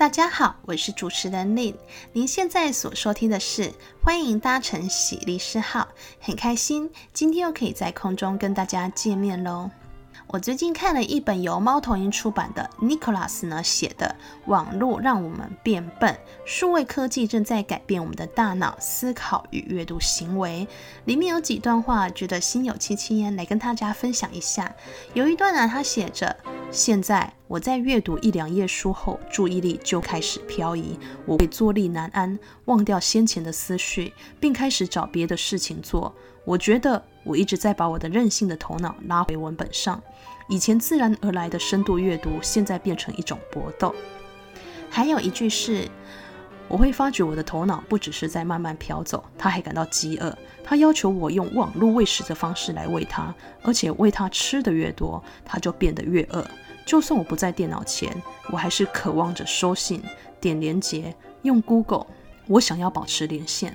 大家好，我是主持人 Lynne。您现在所收听的是欢迎搭乘喜丽诗号，很开心今天又可以在空中跟大家见面喽。我最近看了一本由猫头鹰出版的 Nicholas 呢写的《网络让我们变笨：数位科技正在改变我们的大脑、思考与阅读行为》。里面有几段话，觉得心有戚戚焉，来跟大家分享一下。有一段呢，他写着：“现在我在阅读一两页书后，注意力就开始漂移，我会坐立难安，忘掉先前的思绪，并开始找别的事情做。我觉得。”我一直在把我的任性的头脑拉回文本上，以前自然而来的深度阅读，现在变成一种搏斗。还有一句是，我会发觉我的头脑不只是在慢慢飘走，它还感到饥饿，它要求我用网络喂食的方式来喂它，而且喂它吃的越多，它就变得越饿。就算我不在电脑前，我还是渴望着收信、点连接、用 Google，我想要保持连线。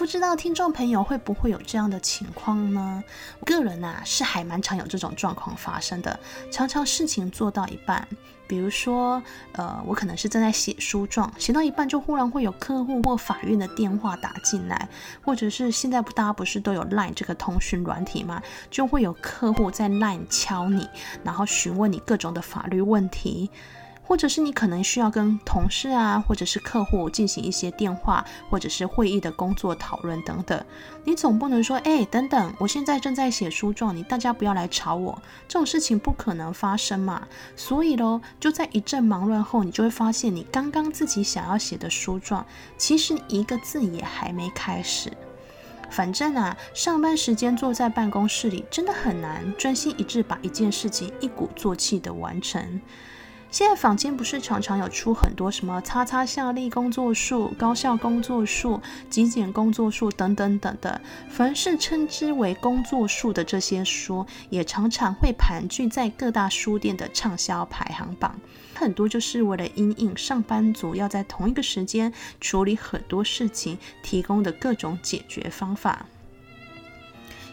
不知道听众朋友会不会有这样的情况呢？我个人啊是还蛮常有这种状况发生的，常常事情做到一半，比如说，呃，我可能是正在写书状，写到一半就忽然会有客户或法院的电话打进来，或者是现在不大家不是都有 Line 这个通讯软体吗？就会有客户在 Line 敲你，然后询问你各种的法律问题。或者是你可能需要跟同事啊，或者是客户进行一些电话或者是会议的工作讨论等等，你总不能说，哎，等等，我现在正在写书状，你大家不要来吵我，这种事情不可能发生嘛。所以喽，就在一阵忙乱后，你就会发现，你刚刚自己想要写的书状，其实一个字也还没开始。反正啊，上班时间坐在办公室里，真的很难专心一致把一件事情一鼓作气的完成。现在坊间不是常常有出很多什么“叉叉效力工作术”、“高效工作术”、“极简工作术”等等等的，凡是称之为工作术的这些书，也常常会盘踞在各大书店的畅销排行榜。很多就是为了因应上班族要在同一个时间处理很多事情，提供的各种解决方法。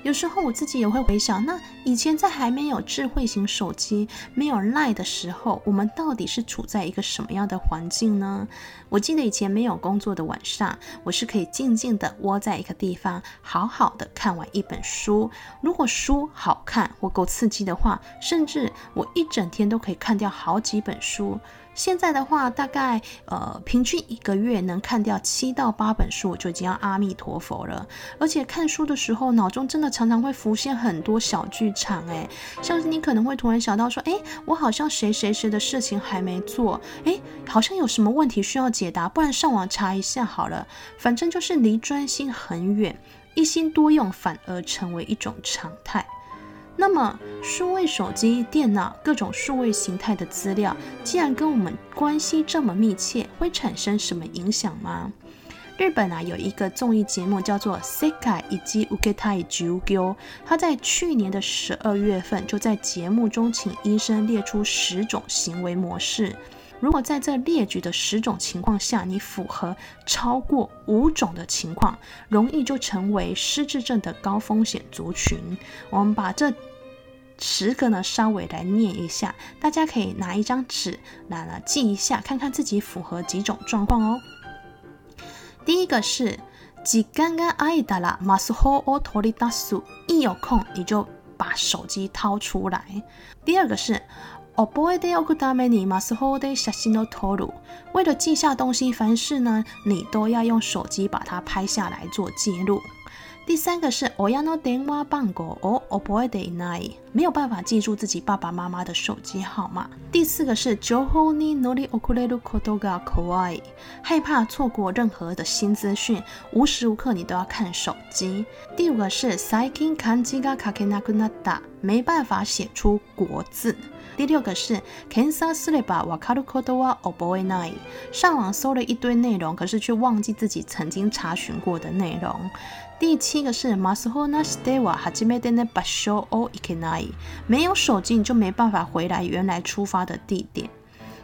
有时候我自己也会回想，那以前在还没有智慧型手机、没有 Line 的时候，我们到底是处在一个什么样的环境呢？我记得以前没有工作的晚上，我是可以静静地窝在一个地方，好好的看完一本书。如果书好看或够刺激的话，甚至我一整天都可以看掉好几本书。现在的话，大概呃平均一个月能看掉七到八本书，就已经要阿弥陀佛了。而且看书的时候，脑中真的常常会浮现很多小剧场，诶，像是你可能会突然想到说，诶，我好像谁谁谁的事情还没做，诶，好像有什么问题需要解答，不然上网查一下好了。反正就是离专心很远，一心多用反而成为一种常态。那么，数位手机、电脑各种数位形态的资料，既然跟我们关系这么密切，会产生什么影响吗？日本啊，有一个综艺节目叫做《世界一受けたい授业》，他在去年的十二月份就在节目中请医生列出十种行为模式。 如果在这列举的十种情况下，你符合超过五种的情况，容易就成为失智症的高风险族群。我们把这十个呢稍微来念一下，大家可以拿一张纸来了记一下，看看自己符合几种状况哦。第一个是时间が空いたらスマホを取り出す，一有空你就把手机掏出来。第二个是 覚えておくためにスマホで写真を撮る，为了记下东西，凡事呢你都要用手机把它拍下来做记录。 第三个是亲の电话番号を覚えていない，没有办法记住自己爸爸妈妈的手机号码。第四个是情报に乗り遅れることが怖い，害怕错过任何的新资讯，无时无刻你都要看手机。第五个是最近汉字が书けなくなった，没办法写出国字。第六个是検索すればわかることは覚えない，上网搜了一堆内容，可是却忘记自己曾经查询过的内容。 第七个是マスホナシデワ初めての场所を行けない，没有手机你就没办法回来原来出发的地点。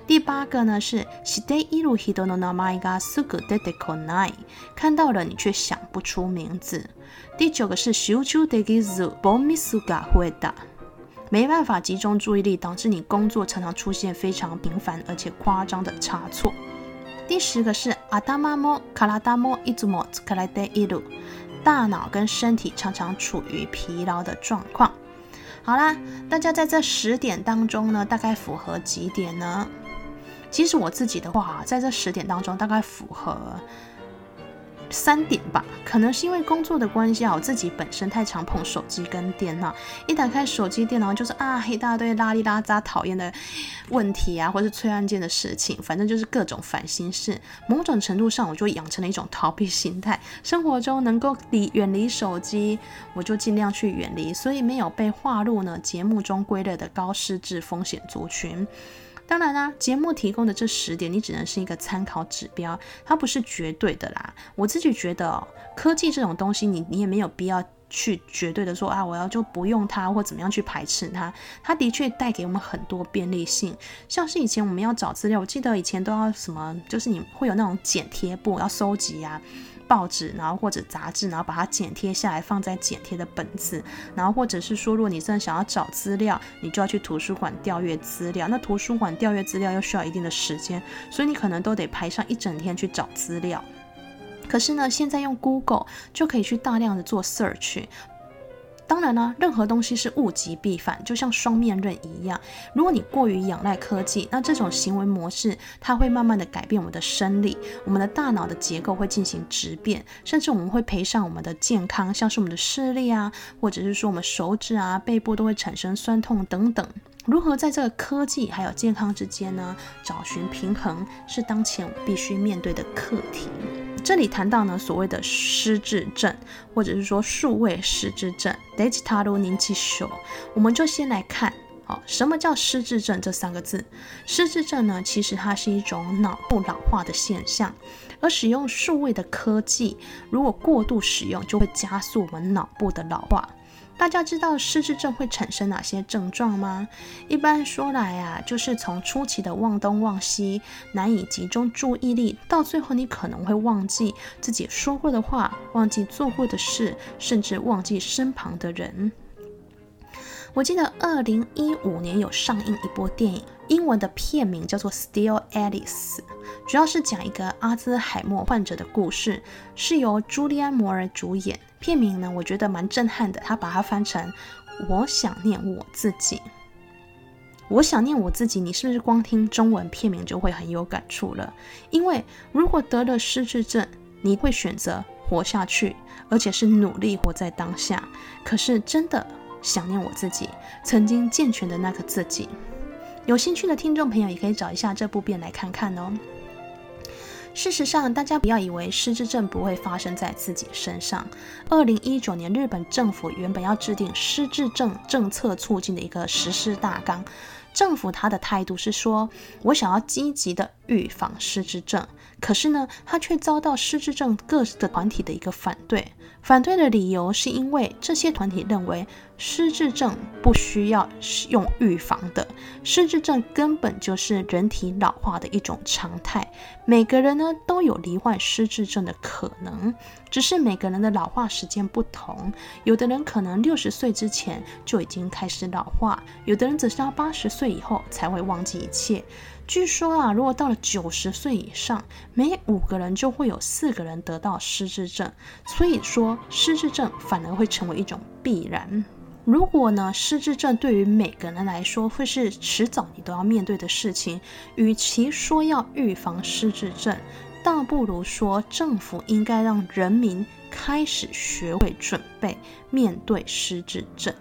第八个呢是知っている人の名前がすぐ出てこない，看到了你却想不出名字。第九个是集中できずボミスが増えた。 没办法集中注意力，导致你工作常常出现非常频繁而且夸张的差错。第十个是阿达玛莫卡拉达莫伊祖莫卡莱德伊鲁， 大脑跟身体常常处于疲劳的状况。好啦，大家在这十点当中呢，大概符合几点呢？其实我自己的话，在这十点当中，大概符合。三点吧，可能是因为工作的关系啊，我自己本身太常碰手机跟电脑，一打开手机电脑就是啊一大堆拉里拉杂讨厌的问题啊，或是催案件的事情，反正就是各种烦心事。某种程度上，我就养成了一种逃避心态，生活中能够离远离手机，我就尽量去远离，所以没有被划入呢节目中归类的高失智风险族群。当然啦，节目提供的这十点，你只能是一个参考指标，它不是绝对的啦。我自己觉得，科技这种东西你，你也没有必要去绝对的说啊，我要就不用它或怎么样去排斥它。它的确带给我们很多便利性，像是以前我们要找资料，我记得以前都要什么，就是你会有那种剪贴簿要收集啊。报纸，然后或者杂志，然后把它剪贴下来，放在剪贴的本子，然后或者是说，如果你真的想要找资料，你就要去图书馆调阅资料。那图书馆调阅资料又需要一定的时间，所以你可能都得排上一整天去找资料。可是呢，现在用 Google 就可以去大量的做 search。当然呢，任何东西是物极必反，就像双面刃一样。如果你过于仰赖科技，那这种行为模式它会慢慢的改变我们的生理，我们的大脑的结构会进行质变，甚至我们会赔上我们的健康，像是我们的视力啊，或者是说我们手指啊、背部都会产生酸痛等等。如何在这个科技还有健康之间呢，找寻平衡，是当前我们必须面对的课题。这里谈到呢，所谓的失智症，或者是说数位失智症 （digital 认知症），我们就先来看，好，什么叫失智症这三个字？失智症呢，其实它是一种脑部老化的现象，而使用数位的科技，如果过度使用，就会加速我们脑部的老化。大家知道失智症会产生哪些症状吗？一般说来啊，就是从初期的忘东忘西、难以集中注意力，到最后你可能会忘记自己说过的话、忘记做过的事，甚至忘记身旁的人。我记得二零一五年有上映一部电影，英文的片名叫做《Still Alice》，主要是讲一个阿兹海默患者的故事，是由朱利安·摩尔主演。片名呢，我觉得蛮震撼的，他把它翻成“我想念我自己”。我想念我自己，你是不是光听中文片名就会很有感触了？因为如果得了失智症，你会选择活下去，而且是努力活在当下。可是真的。想念我自己，曾经健全的那个自己。有兴趣的听众朋友也可以找一下这部片来看看哦。事实上，大家不要以为失智症不会发生在自己身上。二零一九年，日本政府原本要制定失智症政策促进的一个实施大纲，政府他的态度是说，我想要积极的预防失智症。可是呢，他却遭到失智症各个团体的一个反对。反对的理由是因为这些团体认为失智症不需要用预防的，失智症根本就是人体老化的一种常态，每个人呢都有罹患失智症的可能，只是每个人的老化时间不同，有的人可能六十岁之前就已经开始老化，有的人则是到八十岁以后才会忘记一切。据说啊，如果到了九十岁以上，每五个人就会有四个人得到失智症。所以说，失智症反而会成为一种必然。如果呢，失智症对于每个人来说会是迟早你都要面对的事情，与其说要预防失智症，倒不如说政府应该让人民开始学会准备面对失智症。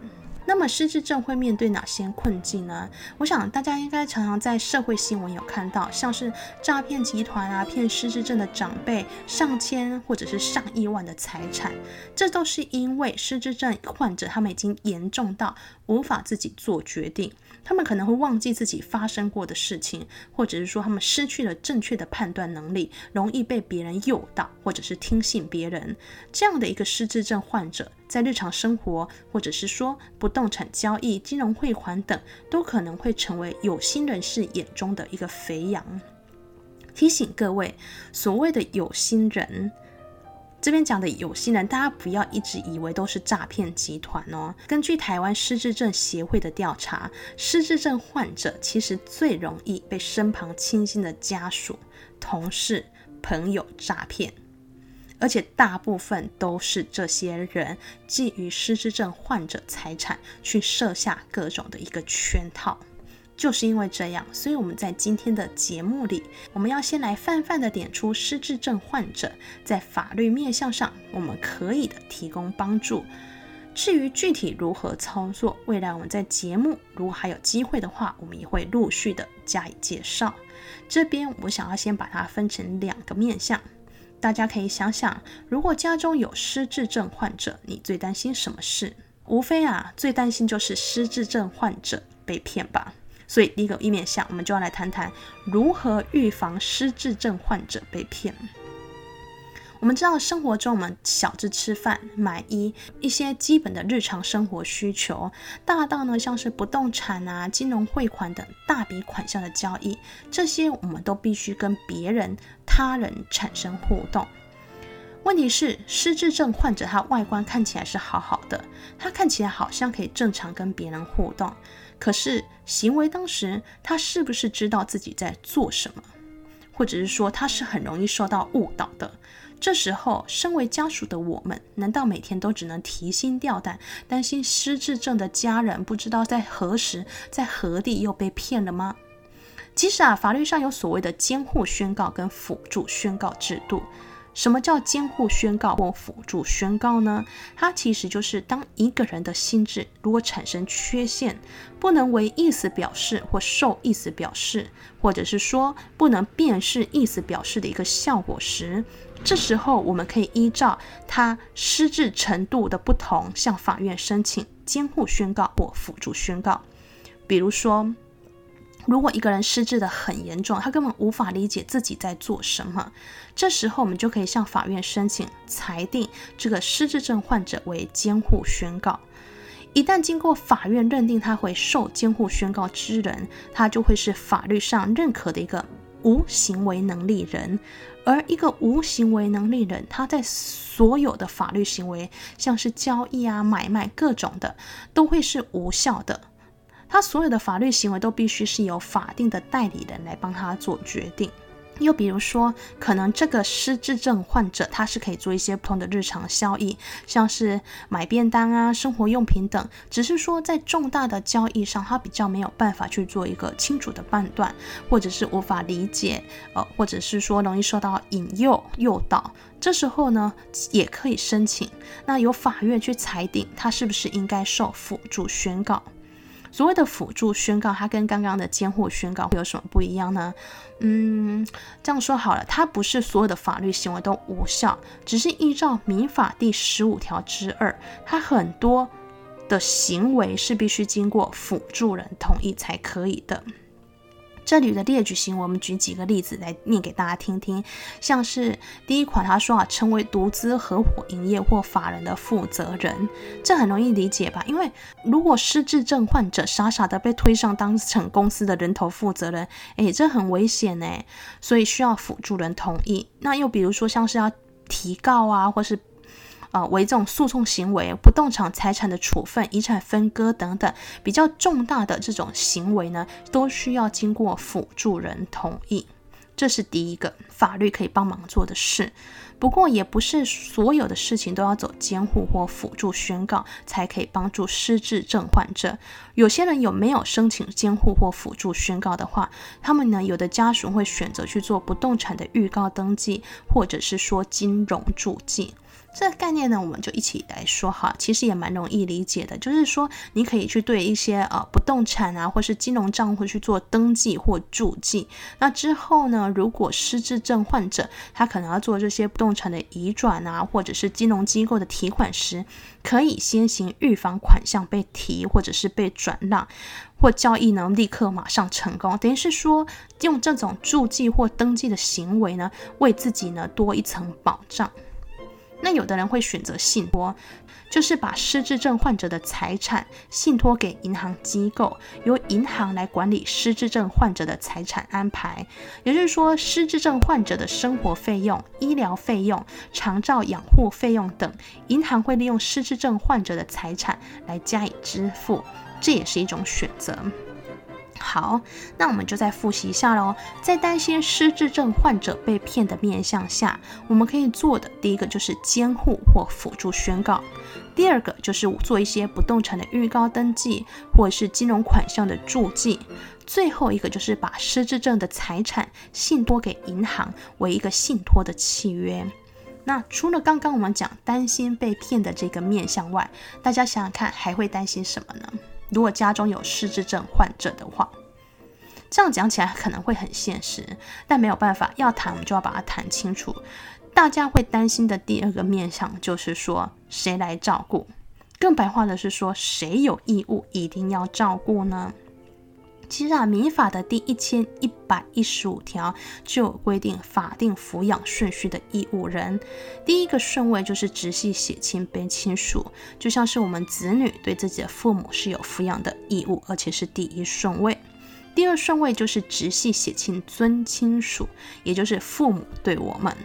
那么失智症会面对哪些困境呢？我想大家应该常常在社会新闻有看到，像是诈骗集团啊骗失智症的长辈上千或者是上亿万的财产，这都是因为失智症患者他们已经严重到无法自己做决定，他们可能会忘记自己发生过的事情，或者是说他们失去了正确的判断能力，容易被别人诱导，或者是听信别人。这样的一个失智症患者，在日常生活，或者是说不动产交易、金融汇款等，都可能会成为有心人士眼中的一个肥羊。提醒各位，所谓的有心人。这边讲的有心人，大家不要一直以为都是诈骗集团哦。根据台湾失智症协会的调查，失智症患者其实最容易被身旁亲近的家属、同事、朋友诈骗，而且大部分都是这些人觊觎失智症患者财产，去设下各种的一个圈套。就是因为这样，所以我们在今天的节目里，我们要先来泛泛的点出失智症患者在法律面向上我们可以的提供帮助。至于具体如何操作，未来我们在节目如果还有机会的话，我们也会陆续的加以介绍。这边我想要先把它分成两个面向，大家可以想想，如果家中有失智症患者，你最担心什么事？无非啊，最担心就是失智症患者被骗吧。所以第一个一面向，我们就要来谈谈如何预防失智症患者被骗。我们知道生活中，我们小至吃饭、买衣，一些基本的日常生活需求，大到呢像是不动产啊、金融汇款等大笔款项的交易，这些我们都必须跟别人、他人产生互动。问题是，失智症患者他外观看起来是好好的，他看起来好像可以正常跟别人互动。可是行为当时，他是不是知道自己在做什么，或者是说他是很容易受到误导的？这时候，身为家属的我们，难道每天都只能提心吊胆，担心失智症的家人不知道在何时、在何地又被骗了吗？其实啊，法律上有所谓的监护宣告跟辅助宣告制度。什么叫监护宣告或辅助宣告呢？它其实就是当一个人的心智如果产生缺陷，不能为意思表示或受意思表示，或者是说不能辨识意思表示的一个效果时，这时候我们可以依照他失智程度的不同，向法院申请监护宣告或辅助宣告。比如说，如果一个人失智的很严重，他根本无法理解自己在做什么，这时候我们就可以向法院申请裁定这个失智症患者为监护宣告。一旦经过法院认定他为受监护宣告之人，他就会是法律上认可的一个无行为能力人。而一个无行为能力人，他在所有的法律行为，像是交易啊、买卖各种的，都会是无效的。他所有的法律行为都必须是由法定的代理人来帮他做决定。又比如说，可能这个失智症患者他是可以做一些不同的日常交易，像是买便当啊、生活用品等。只是说在重大的交易上，他比较没有办法去做一个清楚的判断，或者是无法理解，呃，或者是说容易受到引诱诱导。这时候呢，也可以申请，那由法院去裁定他是不是应该受辅助宣告。所谓的辅助宣告，它跟刚刚的监护宣告会有什么不一样呢？嗯，这样说好了，它不是所有的法律行为都无效，只是依照民法第十五条之二，它很多的行为是必须经过辅助人同意才可以的。这里的列举行为，我们举几个例子来念给大家听听。像是第一款，他说啊，成为独资合伙营业或法人的负责人，这很容易理解吧？因为如果失智症患者傻傻的被推上当成公司的人头负责人，诶，这很危险呢，所以需要辅助人同意。那又比如说，像是要提告啊，或是。啊，为这种诉讼行为、不动产财产的处分、遗产分割等等比较重大的这种行为呢，都需要经过辅助人同意。这是第一个法律可以帮忙做的事。不过，也不是所有的事情都要走监护或辅助宣告才可以帮助失智症患者。有些人有没有申请监护或辅助宣告的话，他们呢，有的家属会选择去做不动产的预告登记，或者是说金融注记。这个概念呢，我们就一起来说哈，其实也蛮容易理解的。就是说，你可以去对一些呃不动产啊，或是金融账户去做登记或注记。那之后呢，如果失智症患者他可能要做这些不动产的移转啊，或者是金融机构的提款时，可以先行预防款项被提或者是被转让，或交易呢立刻马上成功。等于是说，用这种注记或登记的行为呢，为自己呢多一层保障。那有的人会选择信托，就是把失智症患者的财产信托给银行机构，由银行来管理失智症患者的财产安排。也就是说，失智症患者的生活费用、医疗费用、长照养护费用等，银行会利用失智症患者的财产来加以支付，这也是一种选择。好，那我们就再复习一下喽。在担心失智症患者被骗的面向下，我们可以做的第一个就是监护或辅助宣告；第二个就是做一些不动产的预告登记，或是金融款项的注记；最后一个就是把失智症的财产信托给银行为一个信托的契约。那除了刚刚我们讲担心被骗的这个面向外，大家想想看，还会担心什么呢？如果家中有失智症患者的话，这样讲起来可能会很现实，但没有办法，要谈我们就要把它谈清楚。大家会担心的第二个面向就是说，谁来照顾？更白话的是说，谁有义务一定要照顾呢？其实啊，民法的第一千一百一十五条就有规定法定抚养顺序的义务人，第一个顺位就是直系血亲卑亲属，就像是我们子女对自己的父母是有抚养的义务，而且是第一顺位。第二顺位就是直系血亲尊亲属，也就是父母对我们。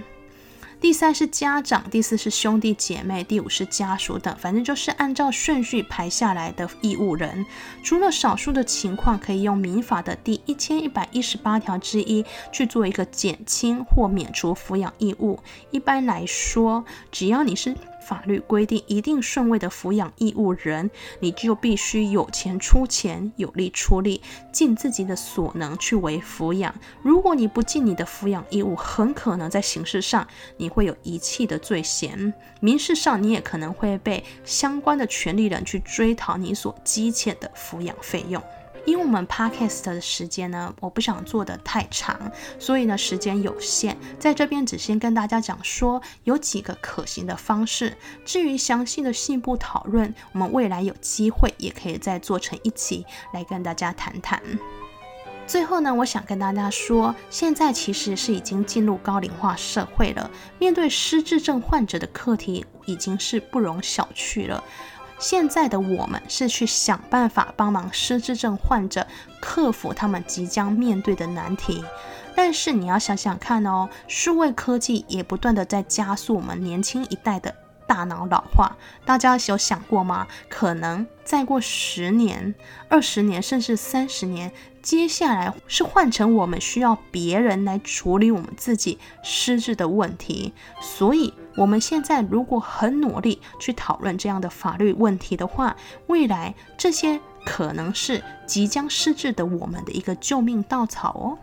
第三是家长，第四是兄弟姐妹，第五是家属等，反正就是按照顺序排下来的义务人。除了少数的情况可以用民法的第一千一百一十八条之一去做一个减轻或免除抚养义务，一般来说，只要你是法律规定一定顺位的抚养义务人，你就必须有钱出钱，有力出力，尽自己的所能去为抚养。如果你不尽你的抚养义务，很可能在刑事上你会有遗弃的罪嫌，民事上你也可能会被相关的权利人去追讨你所积欠的抚养费用。因为我们 podcast 的时间呢，我不想做得太长，所以呢时间有限，在这边只先跟大家讲说有几个可行的方式。至于详细的细部讨论，我们未来有机会也可以再做成一期来跟大家谈谈。最后呢，我想跟大家说，现在其实是已经进入高龄化社会了，面对失智症患者的课题已经是不容小觑了。现在的我们是去想办法帮忙失智症患者克服他们即将面对的难题，但是你要想想看哦，数位科技也不断的在加速我们年轻一代的大脑老化。大家有想过吗？可能再过十年、二十年，甚至三十年，接下来是换成我们需要别人来处理我们自己失智的问题，所以。我们现在如果很努力去讨论这样的法律问题的话，未来这些可能是即将失智的我们的一个救命稻草哦。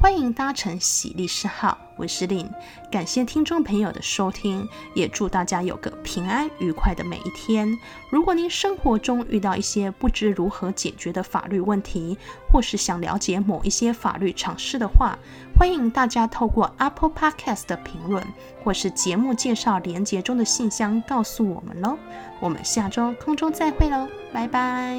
欢迎搭乘喜律师号，我是林，感谢听众朋友的收听，也祝大家有个平安愉快的每一天。如果您生活中遇到一些不知如何解决的法律问题，或是想了解某一些法律常识的话，欢迎大家透过 Apple Podcast 的评论，或是节目介绍连结中的信箱告诉我们喽。我们下周空中再会喽，拜拜。